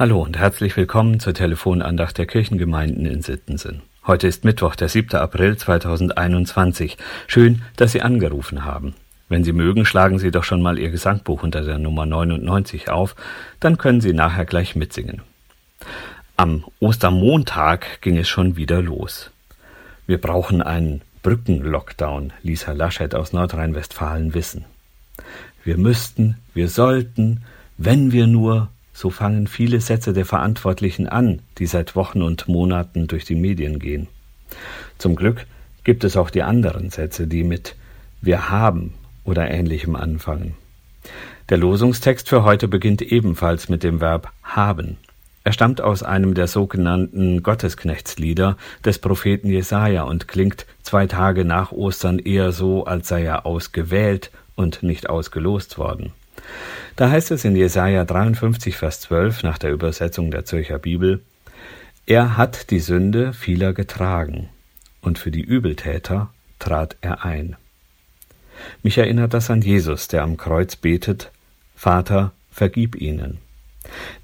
Hallo und herzlich willkommen zur Telefonandacht der Kirchengemeinden in Sittensen. Heute ist Mittwoch, der 7. April 2021. Schön, dass Sie angerufen haben. Wenn Sie mögen, schlagen Sie doch schon mal Ihr Gesangbuch unter der Nummer 99 auf, dann können Sie nachher gleich mitsingen. Am Ostermontag ging es schon wieder los. Wir brauchen einen Brückenlockdown, ließ Herr Laschet aus Nordrhein-Westfalen wissen. Wir müssten, wir sollten, wenn wir nur, so fangen viele Sätze der Verantwortlichen an, die seit Wochen und Monaten durch die Medien gehen. Zum Glück gibt es auch die anderen Sätze, die mit wir haben oder ähnlichem anfangen. Der Losungstext für heute beginnt ebenfalls mit dem Verb haben. Er stammt aus einem der sogenannten Gottesknechtslieder des Propheten Jesaja und klingt zwei Tage nach Ostern eher so, als sei er ausgewählt und nicht ausgelost worden. Da heißt es in Jesaja 53, Vers 12 nach der Übersetzung der Zürcher Bibel, er hat die Sünde vieler getragen und für die Übeltäter trat er ein. Mich erinnert das an Jesus, der am Kreuz betet, Vater, vergib ihnen.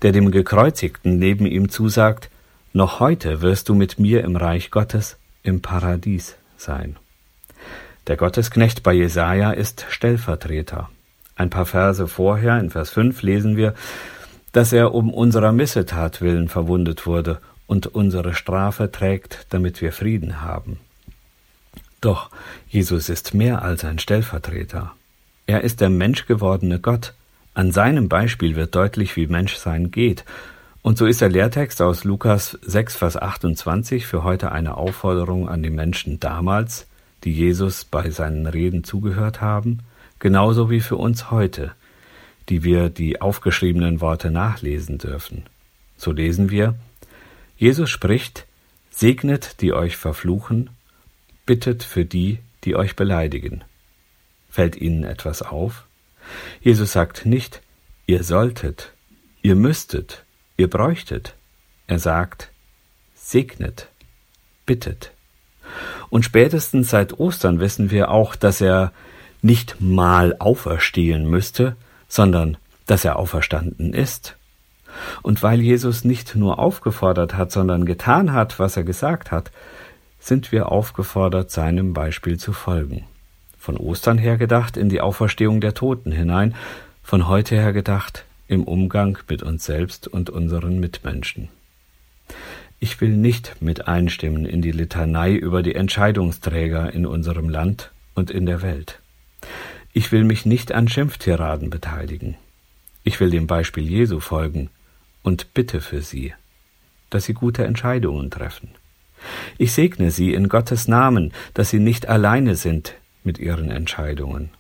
Der dem Gekreuzigten neben ihm zusagt, noch heute wirst du mit mir im Reich Gottes im Paradies sein. Der Gottesknecht bei Jesaja ist Stellvertreter. Ein paar Verse vorher, in Vers 5, lesen wir, dass er um unserer Missetat willen verwundet wurde und unsere Strafe trägt, damit wir Frieden haben. Doch Jesus ist mehr als ein Stellvertreter. Er ist der menschgewordene Gott. An seinem Beispiel wird deutlich, wie Menschsein geht. Und so ist der Lehrtext aus Lukas 6, Vers 28 für heute eine Aufforderung an die Menschen damals, die Jesus bei seinen Reden zugehört haben, genauso wie für uns heute, die wir die aufgeschriebenen Worte nachlesen dürfen. So lesen wir, Jesus spricht, segnet, die euch verfluchen, bittet für die, die euch beleidigen. Fällt ihnen etwas auf? Jesus sagt nicht, ihr solltet, ihr müsstet, ihr bräuchtet. Er sagt, segnet, bittet. Und spätestens seit Ostern wissen wir auch, dass er nicht mal auferstehen müsste, sondern dass er auferstanden ist. Und weil Jesus nicht nur aufgefordert hat, sondern getan hat, was er gesagt hat, sind wir aufgefordert, seinem Beispiel zu folgen. Von Ostern her gedacht in die Auferstehung der Toten hinein, von heute her gedacht im Umgang mit uns selbst und unseren Mitmenschen. Ich will nicht mit einstimmen in die Litanei über die Entscheidungsträger in unserem Land und in der Welt. Ich will mich nicht an Schimpftiraden beteiligen. Ich will dem Beispiel Jesu folgen und bitte für sie, dass sie gute Entscheidungen treffen. Ich segne sie in Gottes Namen, dass sie nicht alleine sind mit ihren Entscheidungen.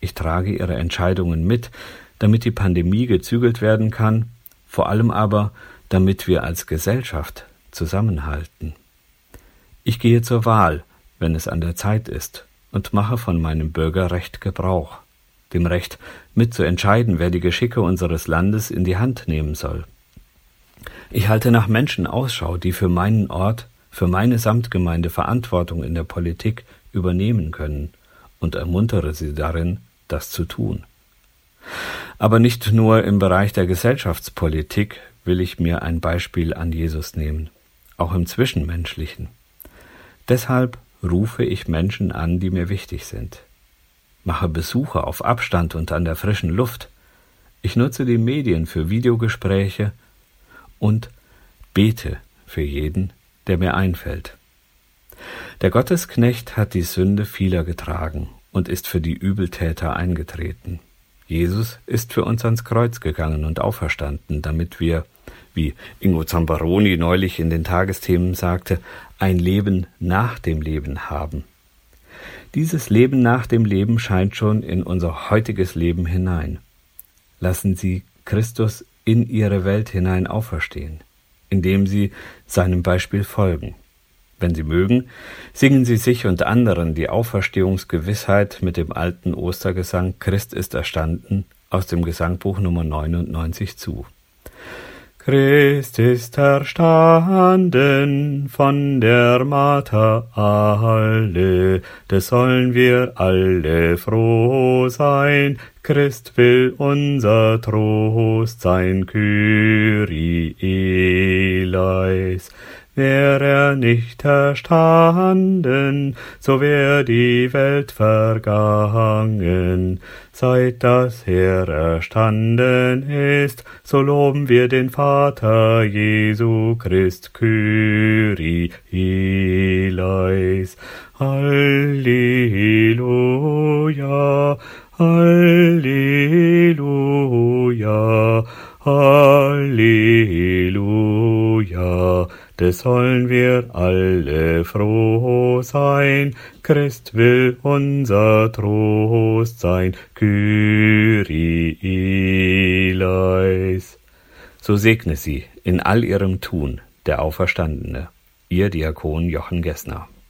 Ich trage ihre Entscheidungen mit, damit die Pandemie gezügelt werden kann, vor allem aber, damit wir als Gesellschaft zusammenhalten. Ich gehe zur Wahl, wenn es an der Zeit ist, und mache von meinem Bürgerrecht Gebrauch, dem Recht mitzuentscheiden, wer die Geschicke unseres Landes in die Hand nehmen soll. Ich halte nach Menschen Ausschau, die für meinen Ort, für meine Samtgemeinde Verantwortung in der Politik übernehmen können, und ermuntere sie darin, das zu tun. Aber nicht nur im Bereich der Gesellschaftspolitik will ich mir ein Beispiel an Jesus nehmen, auch im Zwischenmenschlichen. Deshalb rufe ich Menschen an, die mir wichtig sind. Mache Besuche auf Abstand und an der frischen Luft. Ich nutze die Medien für Videogespräche und bete für jeden, der mir einfällt. Der Gottesknecht hat die Sünde vieler getragen und ist für die Übeltäter eingetreten. Jesus ist für uns ans Kreuz gegangen und auferstanden, damit wir, wie Ingo Zambaroni neulich in den Tagesthemen sagte, ein Leben nach dem Leben haben. Dieses Leben nach dem Leben scheint schon in unser heutiges Leben hinein. Lassen Sie Christus in Ihre Welt hinein auferstehen, indem Sie seinem Beispiel folgen. Wenn Sie mögen, singen Sie sich und anderen die Auferstehungsgewissheit mit dem alten Ostergesang Christ ist erstanden aus dem Gesangbuch Nummer 99 zu. Christ ist erstanden von der Mater alle, des sollen wir alle froh sein. Christ will unser Trost sein, Kyrie eleis. Wär er nicht erstanden, so wär die Welt vergangen. Seit das Herr erstanden ist, so loben wir den Vater Jesu Christ, Kyrie eleis. Halleluja, Halleluja, Halleluja des sollen wir alle froh sein. Christ will unser Trost sein, Kyrie eleis. So segne sie in all ihrem Tun der Auferstandene, ihr Diakon Jochen Gessner.